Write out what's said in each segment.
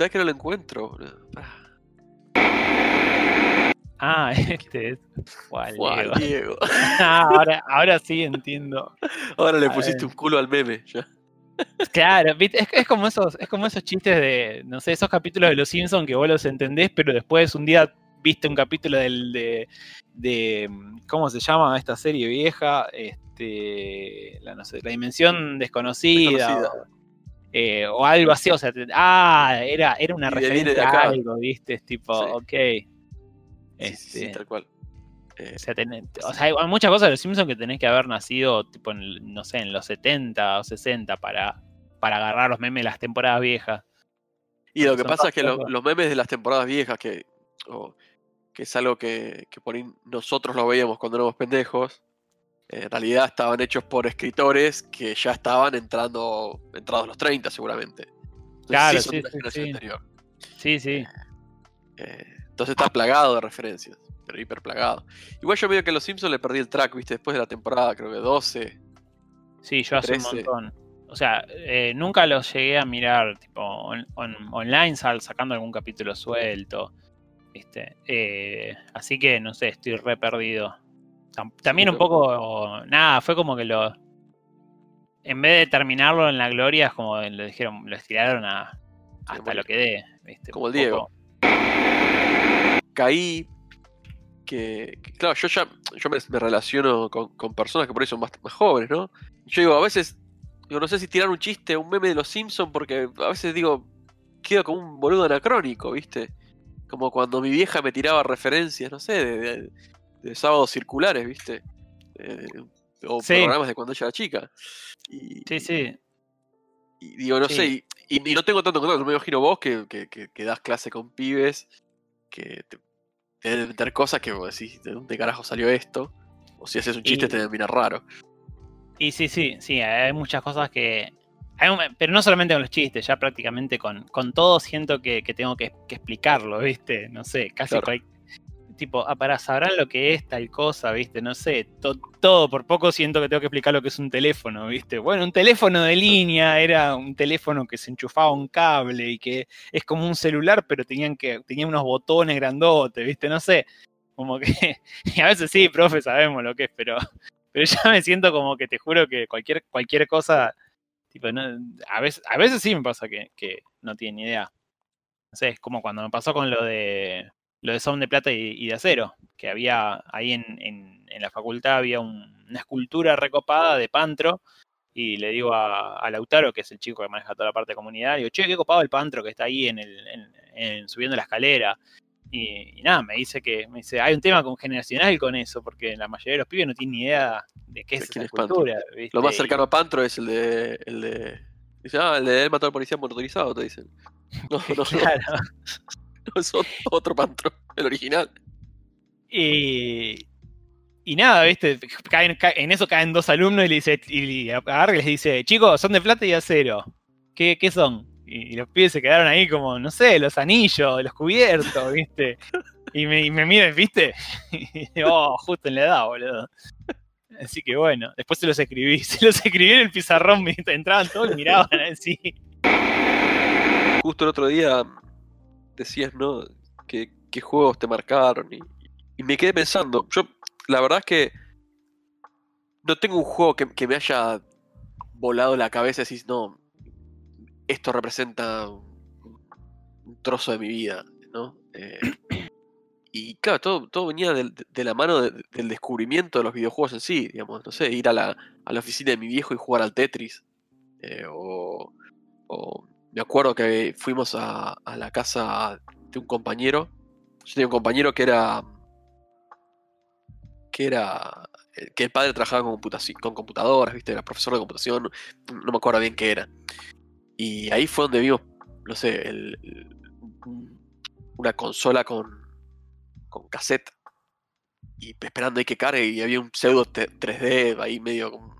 ¿Sabes que no lo encuentro? Ah, este es. Guau, Guau, Diego. Ah, ahora, ahora sí entiendo. Ahora le A pusiste ver. un culo al meme. Ya. Claro. Es, es como esos, es como esos chistes de, no sé, esos capítulos de Los Simpsons que vos los entendés, pero después un día viste un capítulo del, de, de, ¿cómo se llama esta serie vieja? Este, la, no sé, la dimensión desconocida. Desconocida. O, eh, o algo así, o sea, te- ah, era, era una referencia a algo, ¿viste? Es tipo, Sí. ok. Sí, Este, sí, sí, tal cual. Eh, o sea, tenés- o sea, hay muchas cosas de los Simpsons que tenés que haber nacido, tipo, en, no sé, en los 70 o 60 para, para agarrar los memes de las temporadas viejas. y lo que son pasa es que lo- los memes de las temporadas viejas, que, que es algo que, que por ahí nosotros lo veíamos cuando éramos pendejos, eh, en realidad estaban hechos por escritores que ya estaban entrando entrados los 30 seguramente. Entonces, Claro, son sí, de sí, generación sí. anterior. Sí, sí. Eh, entonces está plagado de referencias, pero hiper plagado. Igual yo medio que a los Simpsons le perdí el track, viste, después de la temporada, creo que 12. Sí, yo hace un 13. montón. O sea, eh, nunca los llegué a mirar tipo on- on- online, sal- sacando algún capítulo suelto. ¿viste? Eh, así que no sé, estoy re perdido. Tam- También un poco. Nada, fue como que lo. En vez de terminarlo en la gloria, es como lo dijeron, lo estiraron a, hasta bueno. lo que dé. ¿viste? Como el Diego. caí que, que, claro, yo ya yo me, me relaciono con, con personas que por ahí son más, más jóvenes, ¿no? Yo digo, a veces, digo, no sé si tirar un chiste, un meme de los Simpsons, porque a veces digo, quedo como un boludo anacrónico, ¿viste? Como cuando mi vieja me tiraba referencias, no sé, de, de- de sábados circulares, ¿viste? Eh, o Sí. programas de cuando ella era chica. Y, Sí, sí. y digo, no Sí. sé, y, no tengo tanto contacto, me imagino vos que, que, que- que das clase con pibes, que te, te deben meter cosas que vos decís, ¿de dónde carajo salió esto? O si haces un chiste te deben mirar raro. Y sí, sí, sí, hay muchas cosas que. hay un- pero no solamente con los chistes, ya prácticamente con, con todo siento que, tengo que, que explicarlo, ¿viste? No sé, casi Claro. cual- tipo, ah, para sabrán lo que es tal cosa, ¿viste? No sé, to- todo, por poco siento que tengo que explicar lo que es un teléfono, ¿viste? Bueno, un teléfono de línea era un teléfono que se enchufaba un cable y que es como un celular, pero tenían que tenía unos botones grandotes, ¿viste? No sé, como que y a veces sí, profe, sabemos lo que es, pero pero ya me siento como que te juro que cualquier cualquier cosa tipo a veces a veces sí me pasa que, que no tiene ni idea. No sé, es como cuando me pasó con lo de lo de Sound de Plata y, y de Acero, que había ahí en, en, en la facultad había un- una escultura recopada de Pantro, y le digo a, a Lautaro, que es el chico que maneja toda la parte de comunidad, digo, che, qué copado el Pantro que está ahí en el, en- en- subiendo la escalera. Y, y nada, me dice que me dice, hay un tema con generacional con eso, porque la mayoría de los pibes no tienen ni idea de qué es esa quién es escultura. ¿viste? Lo más cercano a Pantro es el de. El de dice, ah, el de él mató al policía motorizado, te dicen. No, no, no, Claro. no, es ot- otro Pantro, el original. Y, y nada, ¿viste? Caen- ca- en eso caen dos alumnos y le dice, y agarra y les dice, chicos, son de plata y acero. ¿Qué, qué son? Y, y los pibes se quedaron ahí como, no sé, los anillos, los cubiertos, ¿viste? Y me, y me miran, ¿viste? Y digo, oh, justo en la edad, boludo. Así que bueno, después se los escribí, se los escribí en el pizarrón, ¿viste? entraban todos y miraban así. Justo el otro día decías, ¿no? ¿Qué, qué juegos te marcaron? Y, me quedé pensando. Yo, la verdad es que no tengo un juego que, que me haya volado la cabeza y decís, no, esto representa un, trozo de mi vida, ¿no? Eh, y claro, todo, todo venía de, la mano de- del descubrimiento de los videojuegos en sí, digamos, no sé, ir a la, a la oficina de mi viejo y jugar al Tetris. eh, o me acuerdo que fuimos a, a la casa de un compañero. Yo tenía un compañero que era. que era. eh, que el padre trabajaba con, con computadoras, ¿viste? Era profesor de computación, no me acuerdo bien qué era. Y ahí fue donde vimos, no sé, el- el- un- una consola con, con cassette. Y esperando ahí que cargue, y había un pseudo te- 3D ahí medio con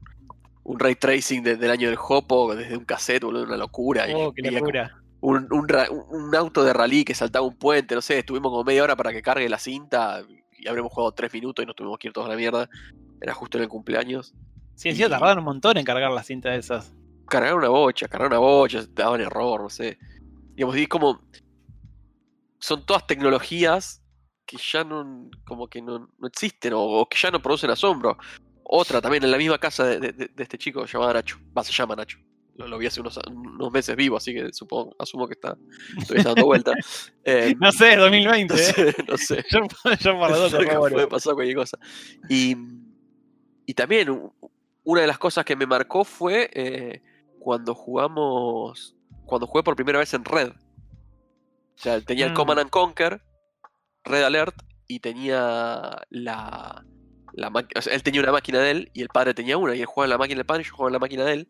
un ray tracing de- del año del Hopo desde un cassette, boludo, una locura. y Oh, qué locura. un, un auto de rally que saltaba un puente, no sé, estuvimos como media hora para que cargue la cinta y habremos jugado tres minutos y nos tuvimos que ir todos a la mierda. Era justo en el cumpleaños. Sí, encima y- tardaron un montón en cargar las cintas esas. Cargar una bocha, cargar una bocha, te daban error, no sé. Digamos, y como. Son todas tecnologías que ya no. como que no, no existen o, o que ya no producen asombro. Otra también en la misma casa de, de- de este chico llamado Nacho. Va, se llama Nacho. Lo, lo vi hace unos, unos meses vivo, así que supongo, asumo que está, dando vuelta. Eh, No sé, 2020. no ¿eh? sé, no sé. Yo, yo por dos, por favor. puede pasar cualquier cosa. Y, y también una de las cosas que me marcó fue eh, cuando jugamos, cuando jugué por primera vez en Red. O sea, tenía el Mm. Command and Conquer, Red Alert, y tenía la... la o sea, él tenía una máquina de él y el padre tenía una, y él jugaba en la máquina del padre y yo jugaba en la máquina de él.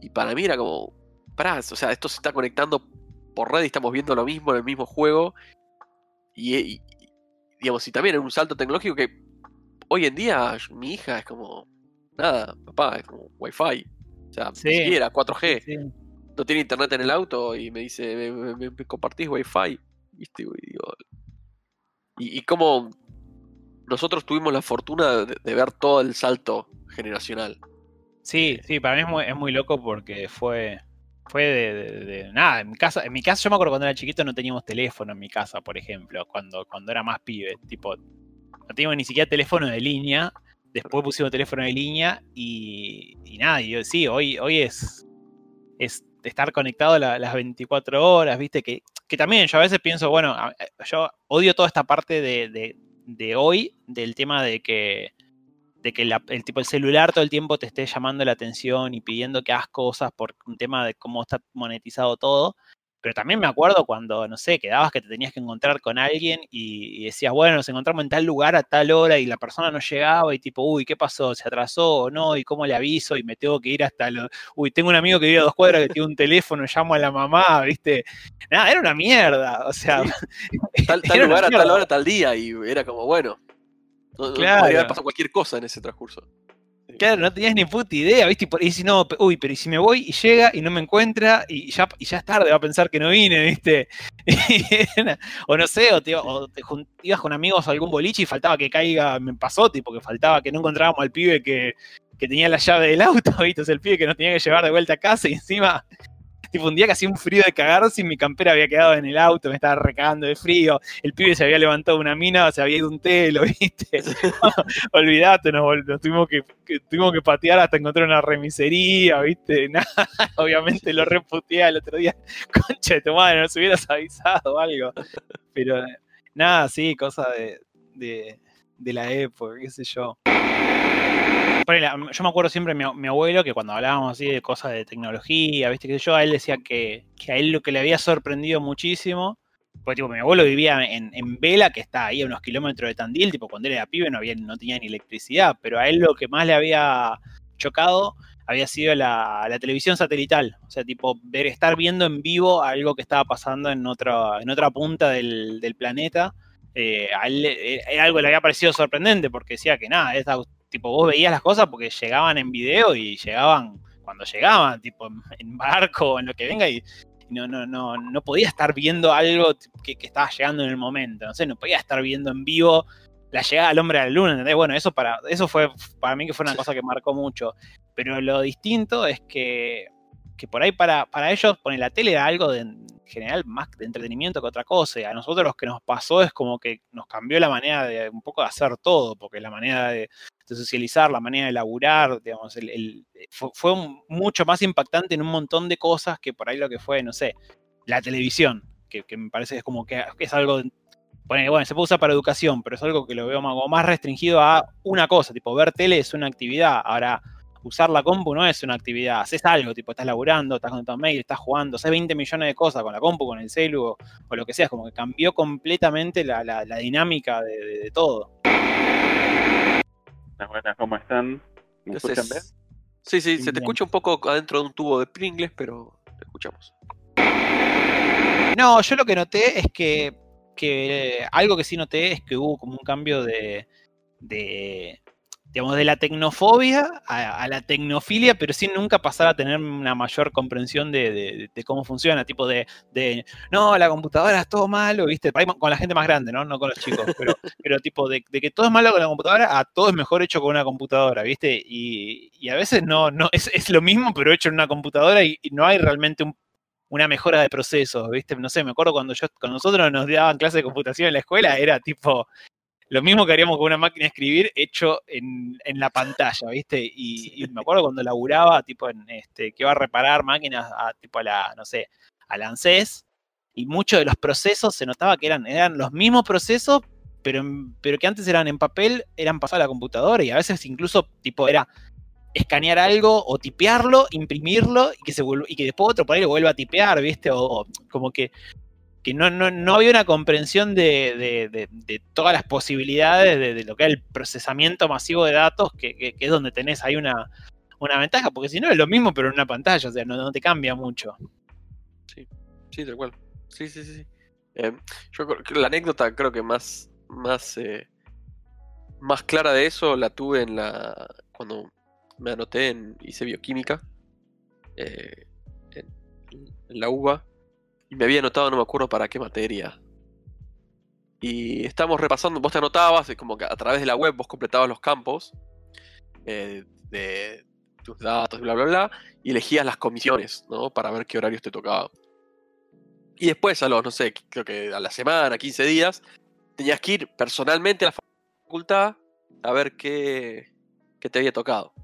Y para mí era como, pará, o sea, esto se está conectando por red y estamos viendo lo mismo en el mismo juego. Y, y- y, digamos, y también en un salto tecnológico que hoy en día mi hija es como, nada, papá, es como Wi-Fi. O sea, Sí. ni siquiera 4G. Sí. No tiene internet en el auto y me dice, ¿me, me- me- me compartís Wi-Fi? ¿Viste? Y, digo, y, y como nosotros tuvimos la fortuna de, ver todo el salto generacional. Sí, sí, para mí es muy, loco porque fue, fue de, nada, en mi casa, en mi casa yo me acuerdo cuando era chiquito no teníamos teléfono en mi casa, por ejemplo, cuando, cuando era más pibe, tipo, no teníamos ni siquiera teléfono de línea, después pusimos teléfono de línea y, y nada, sí, hoy, hoy es, es estar conectado la- las 24 horas, viste, que, que también yo a veces pienso, bueno, yo odio toda esta parte de- de hoy, del tema de que de que la- el tipo el celular todo el tiempo te esté llamando la atención y pidiendo que hagas cosas por un tema de cómo está monetizado todo. Pero también me acuerdo cuando, no sé, quedabas que te tenías que encontrar con alguien y, y decías, bueno, nos encontramos en tal lugar a tal hora y la persona no llegaba y tipo, uy, ¿qué pasó? ¿Se atrasó o no? ¿Y cómo le aviso? Y me tengo que ir hasta lo... Uy, tengo un amigo que vive a dos cuadras que tiene un teléfono, llamo a la mamá, ¿viste? Nada, era una mierda. O sea, Tal, lugar a tal hora, tal día, y era como, bueno. No, no- Claro. podría haber pasado cualquier cosa en ese transcurso. Claro, no tenías ni puta idea, ¿viste? Y si no, uy, pero ¿y si me voy y llega y no me encuentra y ya, y ya es tarde, va a pensar que no vine, ¿viste? O no sé, o, te, ibas con amigos a algún boliche y faltaba que caiga, me pasó, tipo, que faltaba que no encontrábamos al pibe que, que tenía la llave del auto, ¿viste? O sea, el pibe que nos tenía que llevar de vuelta a casa y encima, tipo, un día que hacía un frío de cagarse y mi campera había quedado en el auto, me estaba recagando de frío, el pibe se había levantado una mina, se había ido un telo, ¿viste? Olvídate, nos, tuvimos que, que- tuvimos que patear hasta encontrar una remisería, ¿viste? Nada, obviamente lo reputeé el otro día. Concha de tu madre, nos hubieras avisado o algo. Pero nada, sí, cosa de, de, de la época, qué sé yo. Yo me acuerdo siempre mi, mi abuelo que cuando hablábamos así de cosas de tecnología, ¿viste? Que yo, a él decía que, a él lo que le había sorprendido muchísimo porque tipo, mi abuelo vivía en, en Vela, que está ahí a unos kilómetros de Tandil, tipo cuando él era pibe no, había, no tenía ni electricidad, pero a él lo que más le había chocado había sido la, televisión satelital, o sea, tipo ver, estar viendo en vivo algo que estaba pasando en otra, en otra punta del, planeta. Eh, a él era algo le había parecido sorprendente, porque decía que nada, esta- tipo vos veías las cosas porque llegaban en video y llegaban cuando llegaban, tipo en, barco o en lo que venga y no, no, no, no podía estar viendo algo que, que estaba llegando en el momento, no sé, no podía estar viendo en vivo la llegada del hombre a la luna, ¿entendés? Bueno, eso para, eso fue para mí que fue una cosa que marcó mucho. Pero lo distinto es que, que por ahí para, para ellos poner la tele era algo de en general más de entretenimiento que otra cosa. Y a nosotros lo que nos pasó es como que nos cambió la manera de un poco de hacer todo, porque la manera de, de socializar, la manera de laburar, digamos, el, el- fue, mucho más impactante en un montón de cosas que por ahí lo que fue, no sé, la televisión, que, que me parece es como que, es algo, ponele, bueno, se puede usar para educación, pero es algo que lo veo más restringido a una cosa, tipo, ver tele es una actividad, ahora usar la compu no es una actividad, haces algo, tipo, estás laburando, estás conectado a mail, estás jugando, haces 20 millones de cosas con la compu, con el celu o, o lo que sea, es como que cambió completamente la, la- la dinámica de, de- de todo. Buenas, buenas, ¿cómo están? ¿Me Entonces, escuchan bien? Sí, sí, se te escucha un poco adentro de un tubo de Pringles, pero te escuchamos. No, yo lo que noté es que, que algo que sí noté es que hubo como un cambio de, de digamos, de la tecnofobia a, a la tecnofilia, pero sin nunca pasar a tener una mayor comprensión de, de- de cómo funciona, tipo de, de, no, la computadora es todo malo, ¿viste? Con la gente más grande, ¿no? No con los chicos, pero, pero tipo de, que todo es malo con la computadora a todo es mejor hecho con una computadora, ¿viste? Y, y a veces no, no es, es lo mismo, pero hecho en una computadora y, y no hay realmente un una mejora de procesos, ¿viste? No sé, me acuerdo cuando yo, cuando nosotros nos daban clases de computación en la escuela, era tipo lo mismo que haríamos con una máquina de escribir hecho en, la pantalla, ¿viste? Y, me acuerdo cuando laburaba, tipo, en este, que iba a reparar máquinas a, tipo, a la, no sé, al ANSES, y muchos de los procesos se notaba que eran, eran los mismos procesos, pero, pero que antes eran en papel, eran pasados a la computadora, y a veces incluso, tipo, era escanear algo o tipearlo, imprimirlo y que, se y que después otro por ahí lo vuelva a tipear, ¿viste? O, como que, que no, no, había una comprensión de, todas las posibilidades de, lo que es el procesamiento masivo de datos, que, es donde tenés ahí una, una ventaja, porque si no es lo mismo pero en una pantalla, o sea, no, te cambia mucho. Sí, sí, tal cual. Sí, sí, sí. Eh, yo la anécdota creo que más, más, eh, más clara de eso la tuve en la cuando me anoté en, hice bioquímica eh, en, la UBA y me había anotado, no me acuerdo para qué materia. Y estamos repasando, vos te anotabas, como que a través de la web vos completabas los campos eh, de tus datos, bla, bla, bla, y elegías las comisiones, ¿no? Para ver qué horarios te tocaba. Y después, a los, no sé, creo que a la semana, 15 días, tenías que ir personalmente a la facultad a ver qué, qué te había tocado.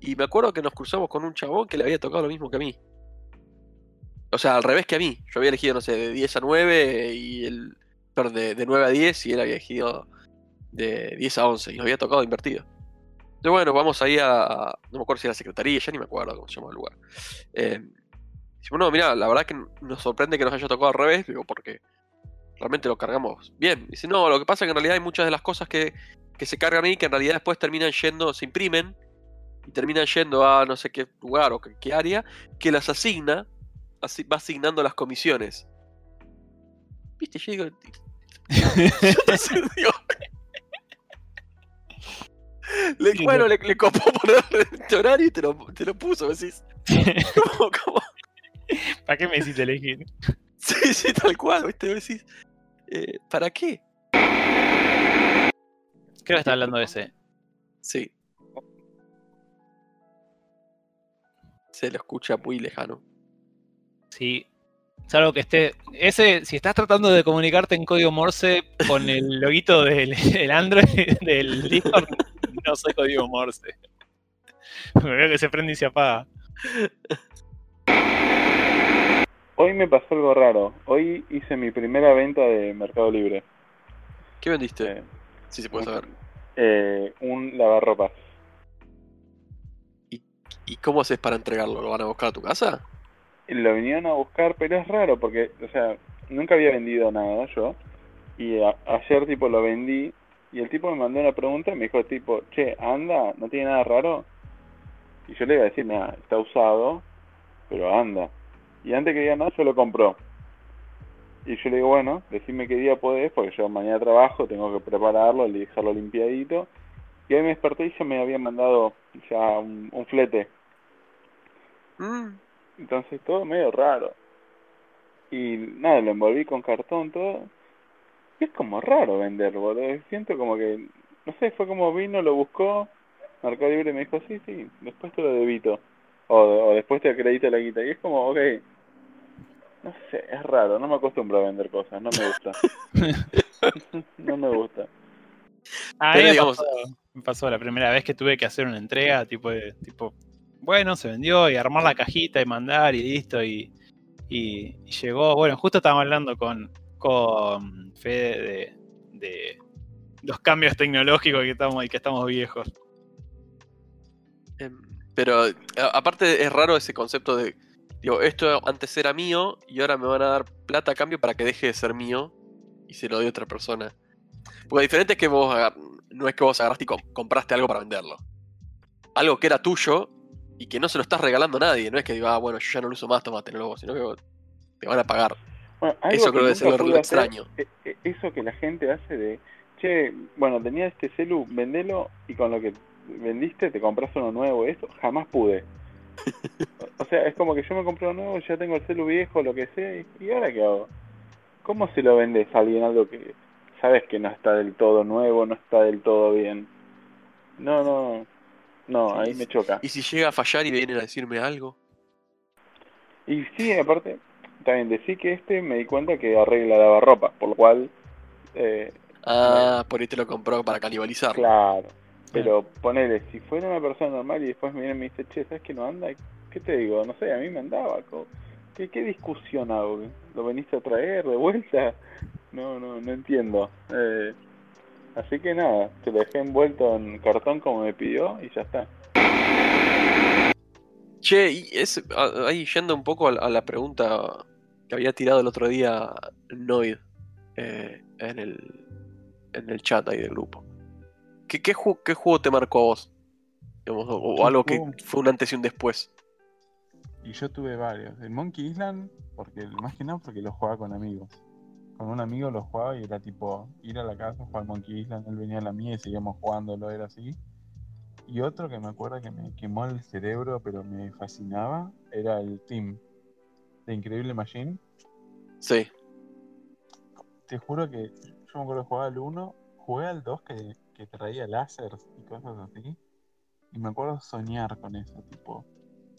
Y me acuerdo que nos cruzamos con un chabón que le había tocado lo mismo que a mí. O sea, al revés que a mí. Yo había elegido, no sé, de 10 a 9 y él. Perdón, de, 9 a 10 y él había elegido de 10 a 11 y nos había tocado invertido. Entonces, bueno, vamos ahí a. No me acuerdo si era la secretaría, ya ni me acuerdo cómo se llama el lugar. Eh, decimos, no, mira, la verdad que nos sorprende que nos haya tocado al revés, digo, porque realmente lo cargamos bien. Dice, no, lo que pasa es que en realidad hay muchas de las cosas que, que se cargan ahí que en realidad después terminan yendo, se imprimen y terminan yendo a no sé qué lugar o qué, área, que las asigna, va asignando las comisiones. ¿Viste? Yo digo... le, bueno, le, le copó poner este horario y te lo, te lo puso, decís. ¿Cómo, cómo? ¿Para qué me hiciste elegir? Sí, sí, tal cual, ¿viste? Decís, eh, ¿para qué? Creo que está hablando de ese. Sí. se lo escucha muy lejano. Sí. Salvo que esté. Ese, si estás tratando de comunicarte en código Morse con el loguito del Android del Discord, no sé código Morse. Me veo que se prende y se apaga. Hoy me pasó algo raro. Hoy hice mi primera venta de Mercado Libre. ¿Qué vendiste? si se puede saber. Eh, un lavarropas. ¿Y cómo haces para entregarlo? ¿Lo van a buscar a tu casa? Lo vinieron a buscar, pero es raro porque, o sea, nunca había vendido nada yo. Y ayer, tipo, lo vendí. Y el tipo me mandó una pregunta y me dijo, tipo, che, anda, ¿no tiene nada raro? Y yo le iba a decir, nada, está usado, pero anda. Y antes que diga nada, yo lo compró. Y yo le digo, bueno, decime qué día podés, porque yo mañana trabajo, tengo que prepararlo, dejarlo limpiadito. Y ahí me desperté y ya me había mandado ya un flete. Mm. Entonces todo medio raro. Y nada, lo envolví con cartón, todo. Y es como raro vender, boludo. Siento como que, no sé, fue como vino, lo buscó, Mercado Libre me dijo, sí, sí, después te lo debito. O, o después te acredito la guita. Y es como, ok. No sé, es raro, no me acostumbro a vender cosas, no me gusta. no me gusta. Ah, me, pasó, me pasó la primera vez que tuve que hacer una entrega, tipo de, tipo bueno, se vendió y armar la cajita y mandar y listo. Y, y, llegó, bueno, justo estábamos hablando con, con Fede de, los cambios tecnológicos que estamos y que estamos viejos. Em, pero aparte es raro ese concepto de, digo, esto antes era mío y ahora me van a dar plata a cambio para que deje de ser mío y se lo dé otra persona. Porque diferente es que vos, no es que vos agarraste y compraste algo para venderlo. Algo que era tuyo y que no se lo estás regalando a nadie. No es que diga, ah, bueno, yo ya no lo uso más, tomate luego, sino que te van a pagar. eso creo que es lo extraño. E, e, eso que la gente hace de, che, bueno, tenía este celu, vendelo y con lo que vendiste te compras uno nuevo. Eso jamás pude. o sea, es como que yo me compré uno nuevo, ya tengo el celu viejo, lo que sea, y ahora qué hago. ¿Cómo se lo vendes a alguien algo que sabes que no está del todo nuevo, no está del todo bien? No, no, no, ahí me choca. ¿Y si llega a fallar y vienen a decirme algo? Y sí, aparte, también decí que este me di cuenta que arregla lavarropa, por lo cual, eh, Ah, por ahí te lo compró para canibalizar. claro. Pero ponele, si fuera una persona normal y después me viene y me dice, che, ¿sabes que no anda? ¿Qué te digo? No sé, a mí me andaba. ¿Qué, qué discusión hago? ¿Lo veniste a traer de vuelta? No, no, no entiendo. Eh, así que nada, te lo dejé envuelto en cartón como me pidió y ya está. Che, y es, ahí yendo un poco a, la- a la pregunta que había tirado el otro día Noid eh, en, el, en el chat ahí del grupo. ¿Qué, qué, ju- qué juego te marcó a vos? Digamos, o, o ¿Qué algo que fue un antes y un después. Y yo tuve varios. El Monkey Island, porque más que nada porque lo jugaba con amigos. Con un amigo lo jugaba y era tipo ir a la casa, jugar Monkey Island, él venía a la mía y seguíamos jugándolo, era así. Y otro que me acuerdo que me quemó el cerebro, pero me fascinaba, era el Team de Increíble Machine. Sí. Te juro que yo me acuerdo que jugaba al 1, jugué al 2 que, que traía láseres y cosas así. Y me acuerdo soñar con eso, tipo.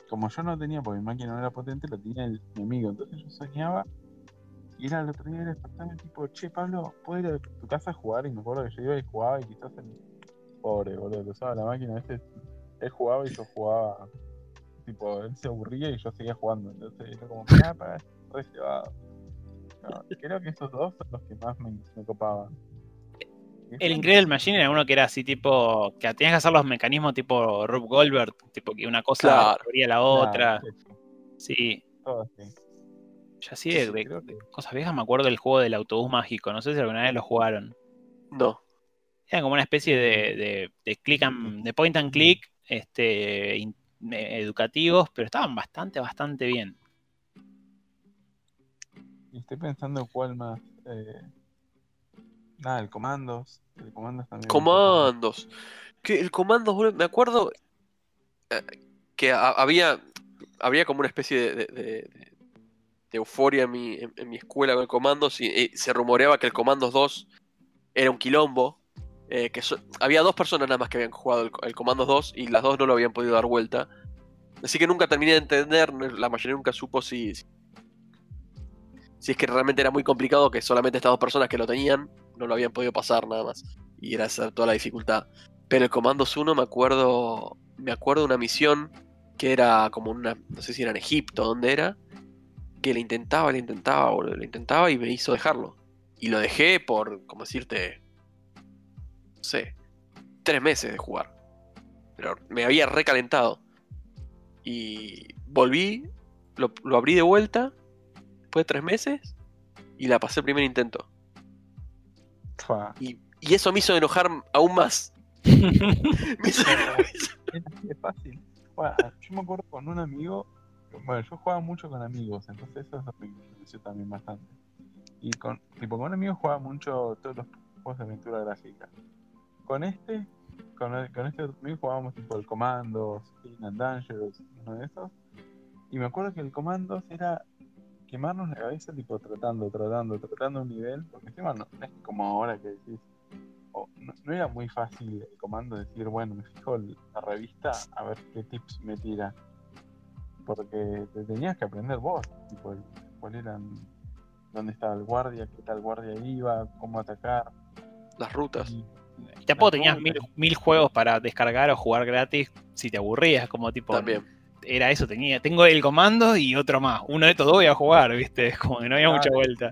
Como yo no tenía, porque mi máquina no era potente, lo tenía el, mi amigo. Entonces yo soñaba y era el otro día despertarme tipo, che Pablo, ¿puedo ir a tu casa a jugar? Y me acuerdo que yo iba y jugaba y quizás el pobre, boludo, lo usaba la máquina, a veces él jugaba y yo jugaba. Tipo, él se aburría y yo seguía jugando. Entonces era como ah, para, re. No, creo que esos dos son los que más me, me copaban. El Incredible Machine era uno que era así tipo, que tenías que hacer los mecanismos tipo Rube Goldberg, tipo que una cosa Claro. abría la Claro, otra. eso, Sí, todo así. De, Sí, de- cosas viejas me acuerdo del juego del autobús mágico, no sé si alguna vez lo jugaron. No. Era como una especie de, de, de click and- de point and click este, in- eh, educativos, pero estaban bastante, bastante bien. Estoy pensando cuál más. eh, Nada, el Comandos. El Comandos también. Comandos. Que el Comandos, boludo, me acuerdo eh, que ha- había, había como una especie de, de- de- de- euforia en mi, en, mi escuela con el Comandos y, y se rumoreaba que el Comandos 2 era un quilombo. eh, que había dos personas nada más que habían jugado el, el Comandos 2 y las dos no lo habían podido dar vuelta. Así que nunca terminé de entender, la mayoría nunca supo si, si es que realmente era muy complicado que solamente estas dos personas que lo tenían no lo habían podido pasar nada más. Y era toda la dificultad. Pero el Comandos 1 me acuerdo. Me acuerdo de una misión que era como una. No sé si era en Egipto, ¿dónde era? Que le intentaba, le intentaba, boludo, le intentaba y me hizo dejarlo. Y lo dejé por, como decirte. No sé. Tres meses de jugar. Pero me había recalentado. Y volví, lo, lo abrí de vuelta. Después de tres meses. Y la pasé el primer intento. Y, y eso me hizo enojar aún más. Me hizo- es así de fácil. Bueno, yo me acuerdo con un amigo. Bueno, yo jugaba mucho con amigos, entonces eso es lo que me influenció también bastante. Y con, tipo, con un amigo jugaba mucho todos los juegos de aventura gráfica. Con este, con, el- con este jugábamos tipo el Commandos, King and Dangerous, uno de esos. Y me acuerdo que el Commandos era quemarnos la cabeza, tipo tratando, tratando, tratando un nivel, porque encima no, es como ahora que decís, o no, no era muy fácil el comando decir, bueno, me fijo la revista a ver qué tips me tira. Porque te tenías que aprender vos, tipo, cuál eran, dónde estaba el guardia, qué tal guardia iba, cómo atacar. Las rutas. Y, Y tampoco tenías rutas. mil, mil juegos para descargar o jugar gratis si te aburrías, como tipo. También. Era eso, tenía, tengo el comando y otro más. Uno de estos dos voy a jugar, ¿viste? Es como que no había Claro. mucha vuelta.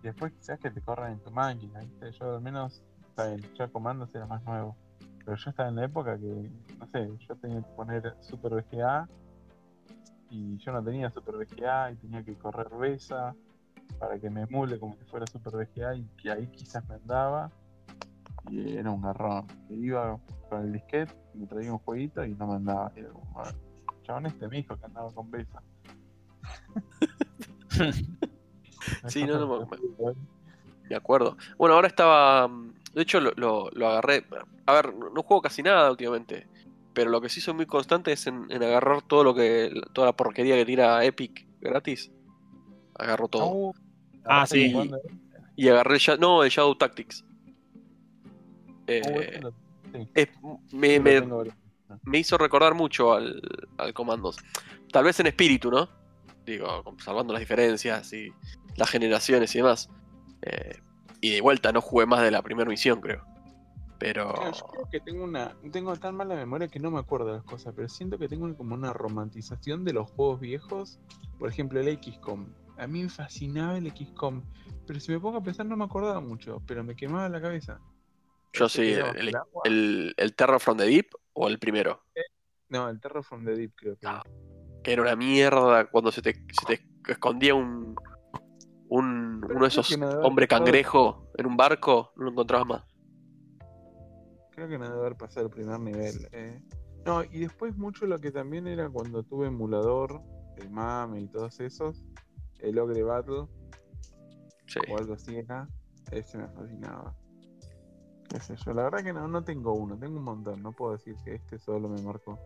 y después quizás que te corran en tu máquina, ¿viste? Yo al menos, bien, ya comandos era más nuevo. Pero yo estaba en la época que, no sé, yo tenía que poner Super VGA y yo no tenía Super VGA y tenía que correr Besa para que me emule como si fuera Super VGA y que ahí quizás me andaba. Y era un garrón. Que iba con el disquete, me traía un jueguito y no me andaba. Y era como, "Ah, chabón este me dijo que andaba con Besa. Sí, no, no, me- Me acuerdo. Bueno, ahora estaba. mm, De hecho, lo, lo- agarré. A ver, no juego casi nada últimamente. Pero lo que sí soy muy constante es en, en agarrar todo lo que. toda la porquería que tira Epic gratis. Agarro todo. Uh, Ah, sí. ¿eh? Y agarré el Sha- No, el Shadow Tactics. Eh, sí, es- me, me- me hizo recordar mucho al, al Commandos. Tal vez en espíritu, ¿no? digo, salvando las diferencias y las generaciones y demás. Eh, y de vuelta no jugué más de la primera misión, creo. Pero. Claro, yo creo que tengo una. Tengo tan mala memoria que no me acuerdo de las cosas, pero siento que tengo como una romantización de los juegos viejos. Por ejemplo, el XCOM. A mí me fascinaba el XCOM. Pero si me pongo a pensar no me acordaba mucho, pero me quemaba la cabeza. Yo sí, el, el, el Terror from the Deep o el primero. No, el Terror from the Deep creo que. Ah, Que era una mierda cuando se te, se te escondía un, un uno de esos hombre cangrejo en un barco, no lo encontrabas más. Creo que no debe haber pasado el primer nivel. eh. No, y después mucho lo que también era cuando tuve emulador, el MAME y todos esos, el Ogre Battle Sí. o algo así era, ese me fascinaba. Qué sé yo, la verdad que no, no tengo uno, tengo un montón, no puedo decir que este solo me marcó.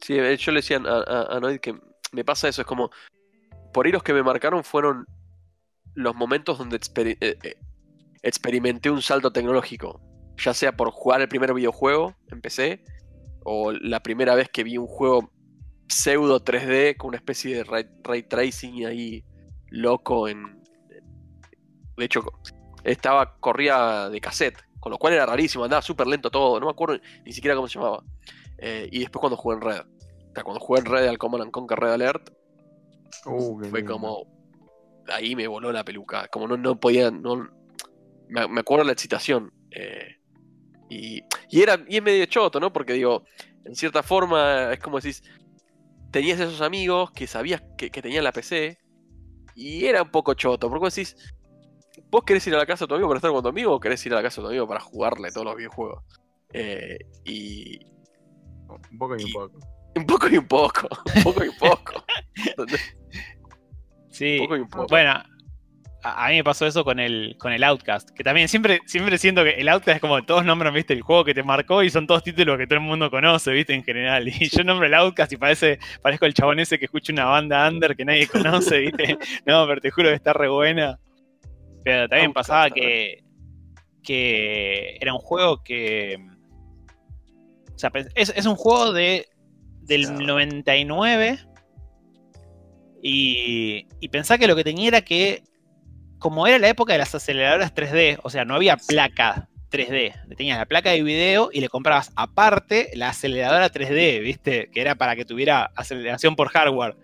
Sí, yo le decía a, a, a Noid que me pasa eso, es como, por ahí los que me marcaron fueron los momentos donde eh, eh, experimenté un salto tecnológico, ya sea por jugar el primer videojuego, empecé, o la primera vez que vi un juego pseudo 3D con una especie de ray, ray tracing ahí loco en... De hecho, estaba, corría de cassette, con lo cual era rarísimo, andaba súper lento todo, no me acuerdo ni siquiera cómo se llamaba. Eh, y después cuando jugué en Red. O sea, cuando jugué en Red al Command and Conquer Red Alert, Uh, fue lindo. como. Ahí me voló la peluca. Como no, no podía. No, me, me acuerdo la excitación. eh, y, y era y es medio choto, ¿no? Porque digo, en cierta forma, es como decís. Tenías esos amigos que sabías que, que tenían la PC. Y era un poco choto. Porque vos decís. ¿Vos querés ir a la casa de tu amigo para estar con tu amigo o querés ir a la casa de tu amigo para jugarle todos los videojuegos? Eh, y, Un poco y un poco. un poco y un poco. Un poco y un poco. Un Sí. poco y un poco. Bueno, a, a mí me pasó eso con el, con el Outcast, que también siempre, siempre siento que el Outcast es como todos nombran, viste, el juego que te marcó y son todos títulos que todo el mundo conoce, viste, en general. Y yo nombro el Outcast y parece, parezco el chabón ese que escucha una banda under que nadie conoce, viste. No, pero te juro que está re buena. Pero también Outcast, pasaba que, que era un juego que... O sea, es, es un juego de, del Claro. 99 y, y pensá que lo que tenía era que, como era la época de las aceleradoras 3D, o sea, no había placa 3D, tenías la placa de video y le comprabas aparte la aceleradora 3D, ¿viste? Que era para que tuviera aceleración por hardware.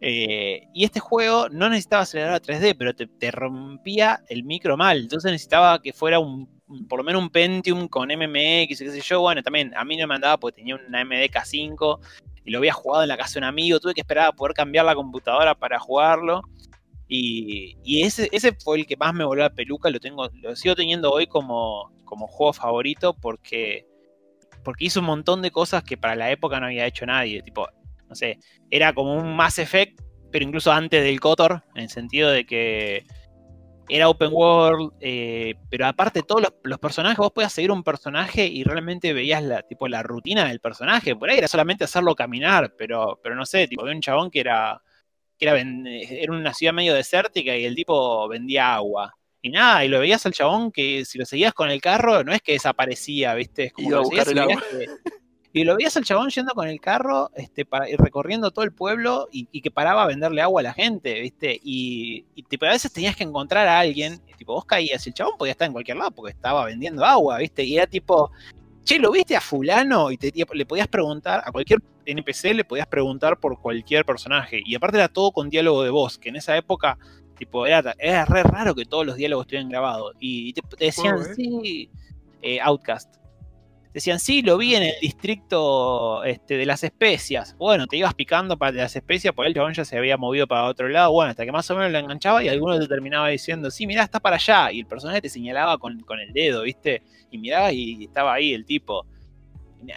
Eh, y este juego no necesitaba aceleradora 3D, pero te, te rompía el micro mal. Entonces necesitaba que fuera un, por lo menos un Pentium con MMX, qué sé yo. Bueno, también a mí no me andaba porque tenía una MDK5 y lo había jugado en la casa de un amigo. Tuve que esperar a poder cambiar la computadora para jugarlo. Y, ese, ese fue el que más me voló la peluca. Lo tengo, lo sigo teniendo hoy como, como juego favorito porque, porque hizo un montón de cosas que para la época no había hecho nadie. Tipo, no sé, era como un Mass Effect, pero incluso antes del Kotor, en el sentido de que era open world, eh, pero aparte todos los, los personajes, vos podías seguir un personaje y realmente veías la, tipo, la rutina del personaje. Por ahí era solamente hacerlo caminar, pero, pero no sé, tipo, había un chabón que era, que era, ven- era una ciudad medio desértica y el tipo vendía agua. Y nada, y lo veías al chabón que si lo seguías con el carro, no es que desaparecía, ¿viste? Es como que lo seguías el y que- y lo veías al chabón yendo con el carro, este, para, y recorriendo todo el pueblo y, y que paraba a venderle agua a la gente, ¿viste? Y, y tipo, a veces tenías que encontrar a alguien, y, tipo, vos caías, y el chabón podía estar en cualquier lado porque estaba vendiendo agua, ¿viste? Y era tipo, che, ¿lo viste a fulano? Y te- le podías preguntar, a cualquier NPC le podías preguntar por cualquier personaje. Y aparte era todo con diálogo de voz, que en esa época, tipo, era, era re raro que todos los diálogos estuvieran grabados. Y te, te decían, ¿eh? sí, eh, Outcast. Decían, sí, lo vi en el distrito este, de las especias. Bueno, te ibas picando para las especias, por el chabón ya se había movido para otro lado. Bueno, hasta que más o menos lo enganchaba y alguno te terminaba diciendo, sí, mirá, está para allá. Y el personaje te señalaba con, con el dedo, ¿viste? Y mirabas y estaba ahí el tipo.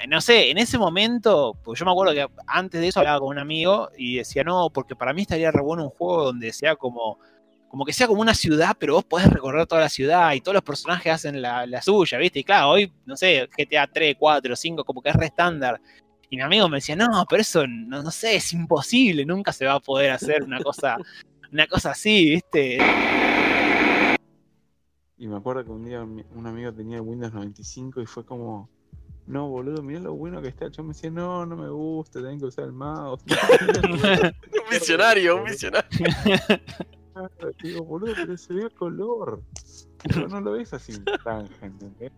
No sé, en ese momento, pues yo me acuerdo que antes de eso hablaba con un amigo y decía, no, porque para mí estaría re bueno un juego donde sea como como que sea como una ciudad, pero vos podés recorrer toda la ciudad y todos los personajes hacen la, la suya, ¿viste? Y claro, hoy, no sé, GTA 3, 4, 5, como que es re estándar. Y mi amigo me decía, no, pero eso, no, no sé, es imposible, nunca se va a poder hacer una cosa, una cosa así, ¿viste? Y me acuerdo que un día un amigo tenía Windows 95 y fue como, no, boludo, mirá lo bueno que está. Yo me decía, no, no me gusta, tengo que usar el mouse. Un visionario, un visionario. Digo, boludo, pero se ve a color. Pero no lo ves así en franja, ¿entendés?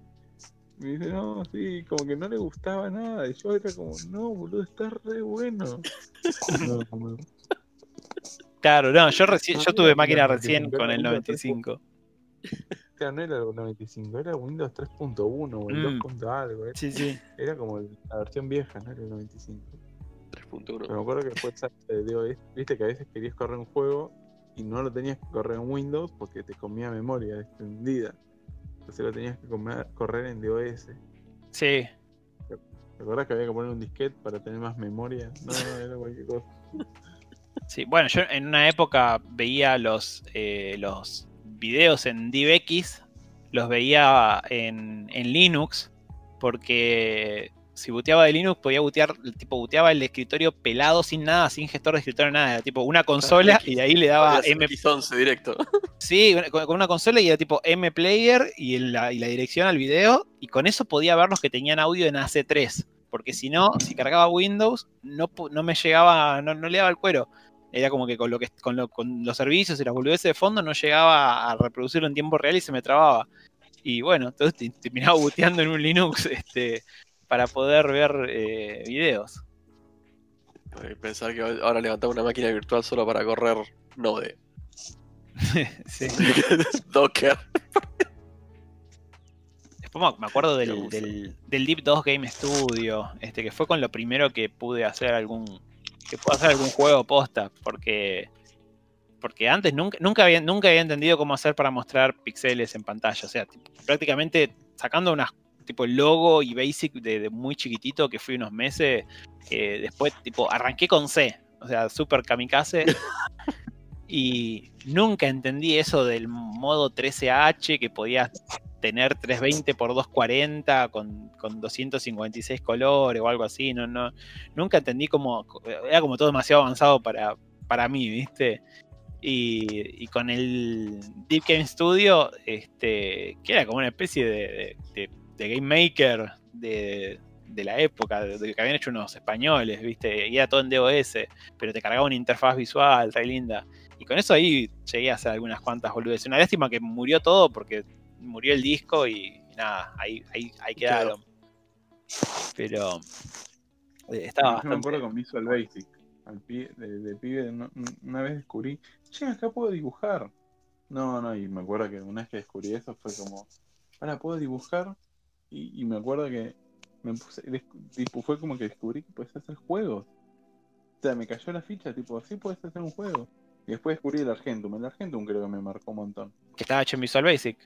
Me dice, no, sí, como que no le gustaba nada. Y yo era como, no, boludo, está re bueno. No, no, Claro, no, yo recién, yo tuve máquina recién con el Windows 95. Claro, no era el 95, era Windows 3.1 o el Mm. 2. punto algo. eh. Sí, sí. Era como la versión vieja, no era el 95. 3.1. Pero me acuerdo que después de DOS, viste que a veces querías correr un juego y no lo tenías que correr en Windows porque te comía memoria extendida. Entonces lo tenías que comer- correr en DOS. Sí. ¿Te acordás que había que poner un disquete para tener más memoria? No, era cualquier cosa. Sí, bueno, yo en una época veía los, eh, los videos en DivX, los veía en, en Linux, porque si booteaba de Linux podía bootear, tipo booteaba el escritorio pelado sin nada, sin gestor de escritorio, nada, era tipo una consola y de ahí le daba M, X11 directo. sí, con, con una consola y era tipo M player y la, y la dirección al video, y con eso podía ver los que tenían audio en AC3, porque si no, si cargaba Windows, no, no me llegaba, no, no le daba el cuero. Era como que con lo que con, lo- con los servicios y las boludeces de fondo no llegaba a reproducirlo en tiempo real y se me trababa. Y bueno, entonces te- terminaba booteando en un Linux este, para poder ver eh, videos. Pensar que ahora levantaba una máquina virtual solo para correr Node. Sí. Docker. Después me- acuerdo del, del, del Deep 2 Game Studio, este, que fue con lo primero que pude hacer algún. Que pude hacer algún juego posta, porque. Porque antes nunca, nunca, había, nunca había entendido cómo hacer para mostrar píxeles en pantalla. O sea, tipo, prácticamente sacando unas tipo logo y basic de, muy chiquitito que fui unos meses, que después tipo arranqué con C, o sea, super kamikaze. y nunca entendí eso del modo 13H que podías tener 320 por 240 con, con 256 colores o algo así. No, no, nunca entendí cómo. Era como todo demasiado avanzado para, para mí, ¿viste? Y, con el Deep Game Studio, este, que era como una especie de, Game Maker de, de la época, de que habían hecho unos españoles, ¿viste? Y era todo en DOS, pero te cargaba una interfaz visual, re linda. Y con eso ahí llegué a hacer algunas cuantas boludeces. Una lástima que murió todo porque murió el disco y, y nada, ahí, ahí, ahí quedaron. Pero eh, estaba Yo me bastante. acuerdo con Visual Basic. Al pi- de, de pibe, no- una vez descubrí, che, acá puedo dibujar. No, no, y me acuerdo que una vez que descubrí eso fue como, ahora puedo dibujar. Y, y me acuerdo que me puse, tipo, fue como que descubrí que puedes hacer juegos. O sea, me cayó la ficha, tipo, así puedes hacer un juego. Y después descubrí el Argentum. El Argentum creo que me marcó un montón. Que estaba hecho en Visual Basic.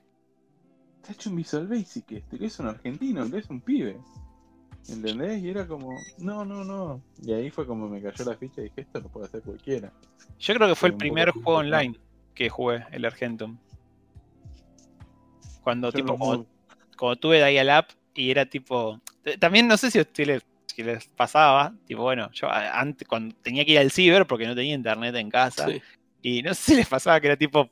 Está hecho en Visual Basic este, que es un argentino, que es un pibe. ¿Entendés? Y era como, no, no, no. Y ahí fue como me cayó la ficha y dije, esto lo puede hacer cualquiera. Yo creo que fue el primer juego online que jugué, el Argentum. Cuando Yo tipo, como, como tuve Dial Up y era tipo. t- También no sé si ustedes si les pasaba, tipo, bueno, yo antes cuando tenía que ir al ciber porque no tenía internet en casa. Sí. Y no sé si les pasaba que era tipo.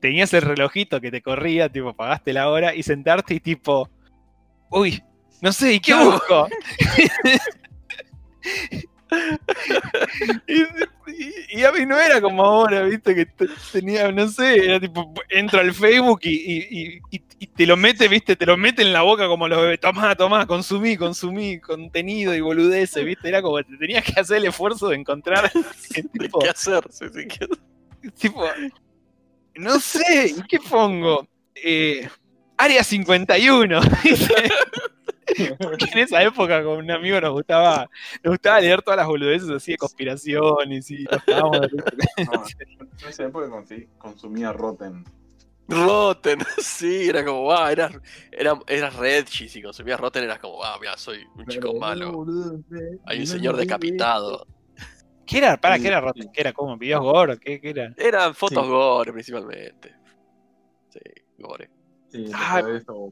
Tenías el relojito que te corría, tipo, pagaste la hora y sentarte y tipo. Uy, no sé, ¿y qué busco? y, a mí no era como ahora, viste, que te- tenía, no sé, era tipo, entro al Facebook y, y- y- y te lo mete, viste, te lo mete en la boca como los bebés, tomá, tomá, consumí, consumí contenido y boludeces, viste, era como que te tenías que hacer el esfuerzo de encontrar, ¿De tipo, ¿Qué hacer? Sí, sí, ¿qué- tipo, no sé, ¿y qué pongo? Eh, Área 51, ¿viste? Porque en esa época con un amigo nos gustaba, nos gustaba leer todas las boludeces así de conspiraciones y nos de. No, en esa época consumía Rotten. Rotten, sí, era como, ah, era, era, era Reggie, si consumías Rotten eras como, ah, mira, soy un chico malo. boludo, Hay un no, señor decapitado. ¿Qué era? ¿Para qué era. Rotten? ¿Qué era? ¿Cómo? ¿Videos gore? ¿Qué, qué era? Eran fotos Sí. gore principalmente. Sí, gore. Sí, Ah, eso.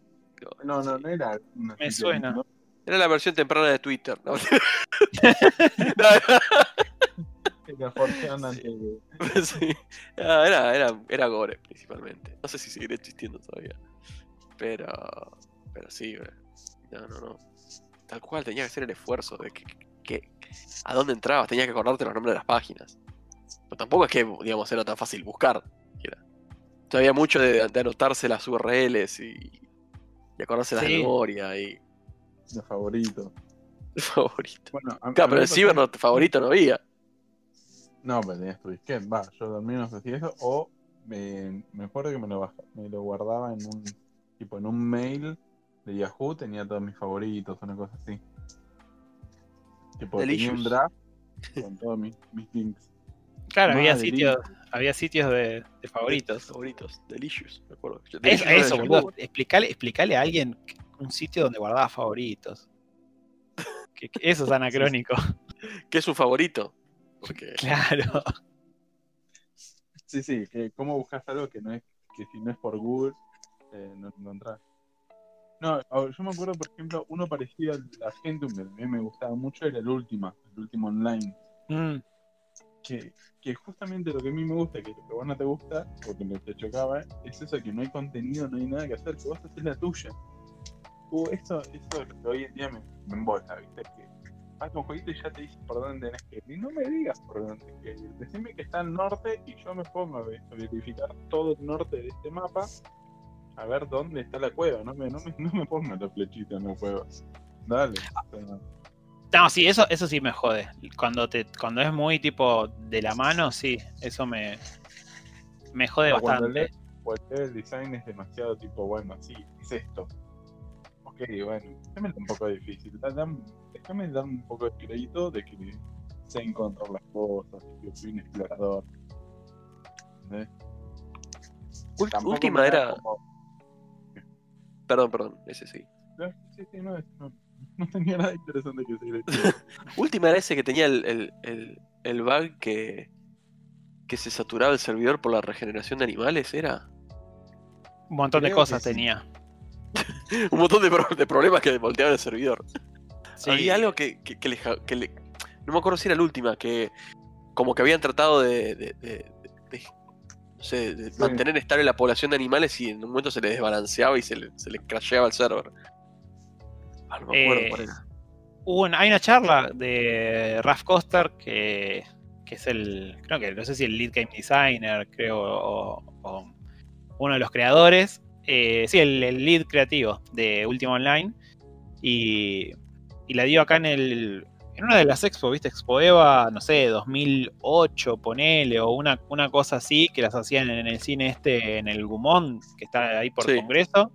No, no, no era. una Me suena. ¿no? Era la versión temprana de Twitter. Ah, Era, era, era gore principalmente. No sé si seguirá existiendo todavía. Pero. Pero sí, bro. no, no, no. tal cual, tenía que hacer el esfuerzo de que, que- a dónde entrabas, tenías que acordarte los nombres de las páginas. Pero tampoco es que, digamos, era tan fácil buscar. Era. Todavía mucho de, de anotarse las URLs y, y acordarse las de Sí. memoria y De favorito. favorito. Bueno, a- Claro, pero el ciber no, favorito no había. No, pero tenías tu disquete. Va, yo al menos hacía eso. O me, me acuerdo que me lo, me lo guardaba en un tipo en un mail de Yahoo, tenía todos mis favoritos, una cosa así. Tipo, tenía un draft con todos mis, mis links. Claro, había sitios, había sitios de, de favoritos. Favoritos, Delicious, me acuerdo. Es, Delicious eso, boludo. Explicale, explicale a alguien un sitio donde guardaba favoritos. Que, que eso es anacrónico. ¿Qué es su favorito? Porque Claro. Sí, sí, que cómo buscas algo que no es, que si no es por Google, eh, no encontrás. No, yo me acuerdo, por ejemplo, uno parecido al Argentum, que a mí me gustaba mucho, era el último, el último online. Mm, que, que justamente lo que a mí me gusta, que lo que vos no te gusta, porque me te chocaba, es eso que no hay contenido, no hay nada que hacer, que vos haces la tuya. Uh, eso, eso que hoy en día me, me ¿viste? Que vas a un jueguito y ya te dice por dónde tenés que ir. Y no me digas por dónde tenés que ir. Decime que está al norte y yo me pongo a, ve- a verificar todo el norte de este mapa a ver dónde está la cueva. No me, no me, no me pongas la flechita en la cueva. Dale. o No, sí, eso, eso sí me jode. Cuando te, cuando es muy tipo de la mano, sí, eso me, me jode cuando bastante. lees- o el design es demasiado tipo, bueno, sí, es esto. Ok, bueno, déjame un poco difícil. Déjame dar un poco de crédito de que sé encontrar las cosas, que soy un explorador. ¿entendés? Tampoco última era. como- Perdón, perdón, ese sí. no, sí, sí, no, no, no tenía nada interesante que decir. Última era ese que tenía el, el, el, el bug que, que se saturaba el servidor por la regeneración de animales, ¿era? Un montón de creo cosas sí. tenía. Un montón de, pro- de problemas que volteaban el servidor. Sí. Había algo que, que, que le, que le- No me acuerdo si era la última, que como que habían tratado de... de- de- de- no sé, de Sí. mantener estable la población de animales y en un momento se le desbalanceaba y se le, se le crasheaba el server. Ah, no me acuerdo Eh, cuál era. Hubo una- hay una charla de Raf Coster que, que es el, creo que, no sé si el lead game designer, creo, o, o uno de los creadores. Eh, sí, el, el lead creativo de Ultima Online. Y, y la dio acá en el. En una de las expo, ¿viste? Expo Eva, no sé, 2008, ponele, o una, una cosa así, que las hacían en el cine este, en el Gumón, que está ahí por Sí. Congreso.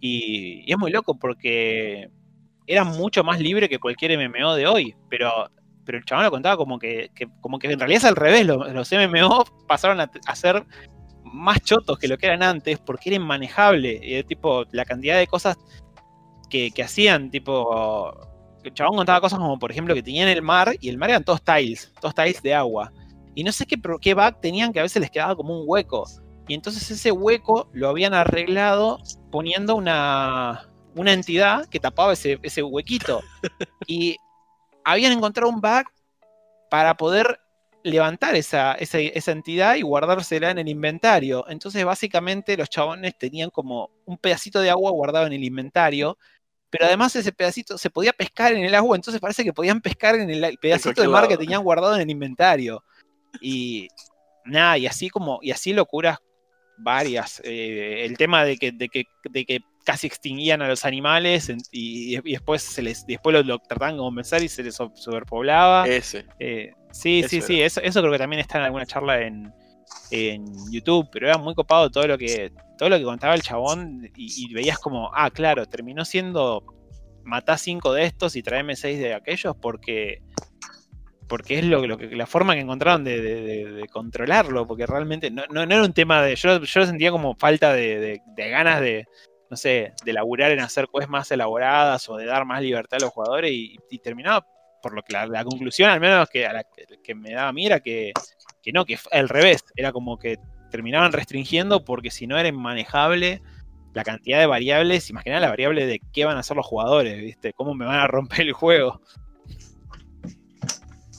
Y, y es muy loco porque era mucho más libre que cualquier MMO de hoy, pero, pero el chabón lo contaba como que, como que en realidad es al revés, los, los MMO pasaron a, a ser más chotos que lo que eran antes porque era inmanejable, y de tipo la cantidad de cosas que, que hacían, tipo, el chabón contaba cosas como por ejemplo que tenían el mar y el mar eran todos tiles, todos tiles de agua, y no sé qué, qué bug tenían que a veces les quedaba como un hueco, y entonces ese hueco lo habían arreglado poniendo una, una entidad que tapaba ese, ese huequito. Y habían encontrado un bug para poder levantar esa, esa, esa entidad y guardársela en el inventario. Entonces, básicamente, los chabones tenían como un pedacito de agua guardado en el inventario. Pero además ese pedacito se podía pescar en el agua, entonces parece que podían pescar en el, pedacito de mar que tenían guardado en el inventario. Y nada, y así como, y así locuras varias. Eh, el tema de que, de, que, de que casi extinguían a los animales y, y después se les después lo, lo trataban de convencer y se les so- superpoblaba. Ese. Eh, sí, eso sí, era. sí, eso, eso creo que también está en alguna charla en, en YouTube, pero era muy copado todo lo que todo lo que contaba el chabón y, y veías como, ah, claro, terminó siendo matá cinco de estos y traeme seis de aquellos porque porque es lo, que la forma que encontraron de, controlarlo, porque realmente no, era un tema de. Yo, yo sentía como falta de, ganas de, no sé, de laburar en hacer quests más elaboradas o de dar más libertad a los jugadores y, terminaba por lo que la, conclusión, al menos que, que, me daba a mí, era que, que no, que al revés, era como que terminaban restringiendo porque si no era inmanejable la cantidad de variables, imagina la variable de qué van a hacer los jugadores, ¿viste? ¿Cómo me van a romper el juego?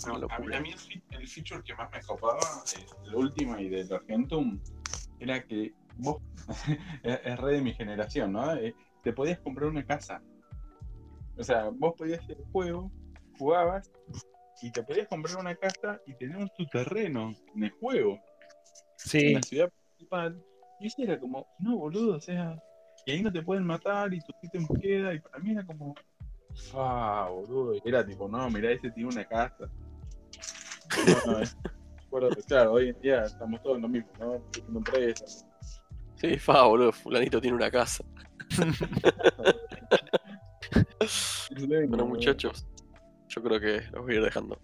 No, a, mí, locura. a mí el, el feature que más me copaba la última y del Argentum era que vos, es, es re de mi generación, ¿no? Eh, te podías comprar una casa. O sea, vos podías ir al juego, jugabas y te podías comprar una casa y tener tu terreno en el juego, en Sí, la ciudad principal. Y eso era como, no, boludo, o sea, y ahí no te pueden matar y tu ítem queda. Y para mí era como, ah, boludo. Era tipo, no, mirá, ese tiene una casa. No, no, es- bueno, claro, hoy en día estamos todos en lo mismo, ¿no? Empresas. Sí, fa, boludo, fulanito tiene una casa. Bueno, muchachos, yo creo que los voy a ir dejando.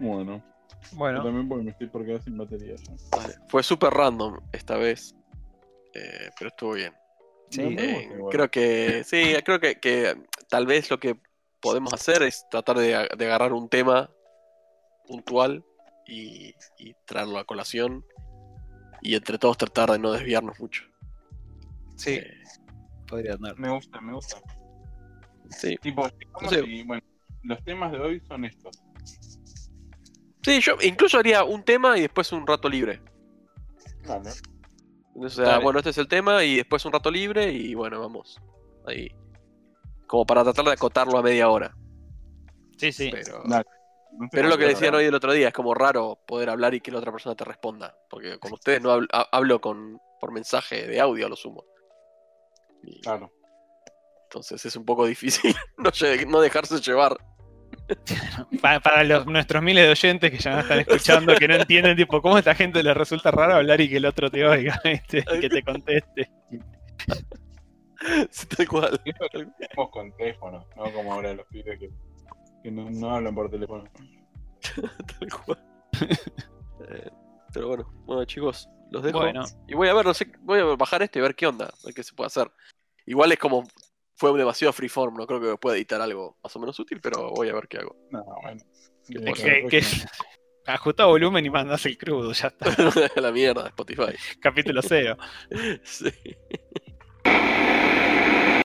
Bueno, yo bueno, también porque me estoy por quedar sin batería. Vale. Fue súper random esta vez, eh, pero estuvo bien. sí. Eh, creo que, sí, creo que, que tal vez lo que podemos hacer es tratar de, de agarrar un tema puntual y, y traerlo a colación y entre todos tratar de no desviarnos mucho. sí, Eh, podría andar. Me gusta, me gusta. sí. Tipo, digamos No sé. y, bueno, los temas de hoy son estos. Sí, yo incluso haría un tema y después un rato libre. Vale. O sea, Dale. bueno, este es el tema y después un rato libre y bueno, vamos. Ahí. Como para tratar de acotarlo a media hora. Sí, sí. Pero, Dale. No pero es lo que ¿verdad? hoy el otro día, es como raro poder hablar y que la otra persona te responda. Porque con ustedes no hablo, ha- hablo con, por mensaje de audio a lo sumo. Y Claro. entonces es un poco difícil no, dejarse llevar. Pa- para los, nuestros miles de oyentes que ya no están escuchando, que no entienden, tipo, cómo a esta gente le resulta raro hablar y que el otro te oiga, ¿viste? Y que te conteste. Sí, Tal cual. Con teléfono, no como ahora los pibes que, que no, no hablan por teléfono. Tal cual. Eh, pero bueno, bueno chicos, los dejo. Bueno, Y voy a ver, no sé, voy a bajar este y ver qué onda, a ver qué se puede hacer. Igual es como fue demasiado freeform, no creo que pueda editar algo más o menos útil, pero voy a ver qué hago. No, bueno. Que- que, que ajusta volumen y mandas el crudo, ya está. la mierda, Spotify. Capítulo cero. Sí.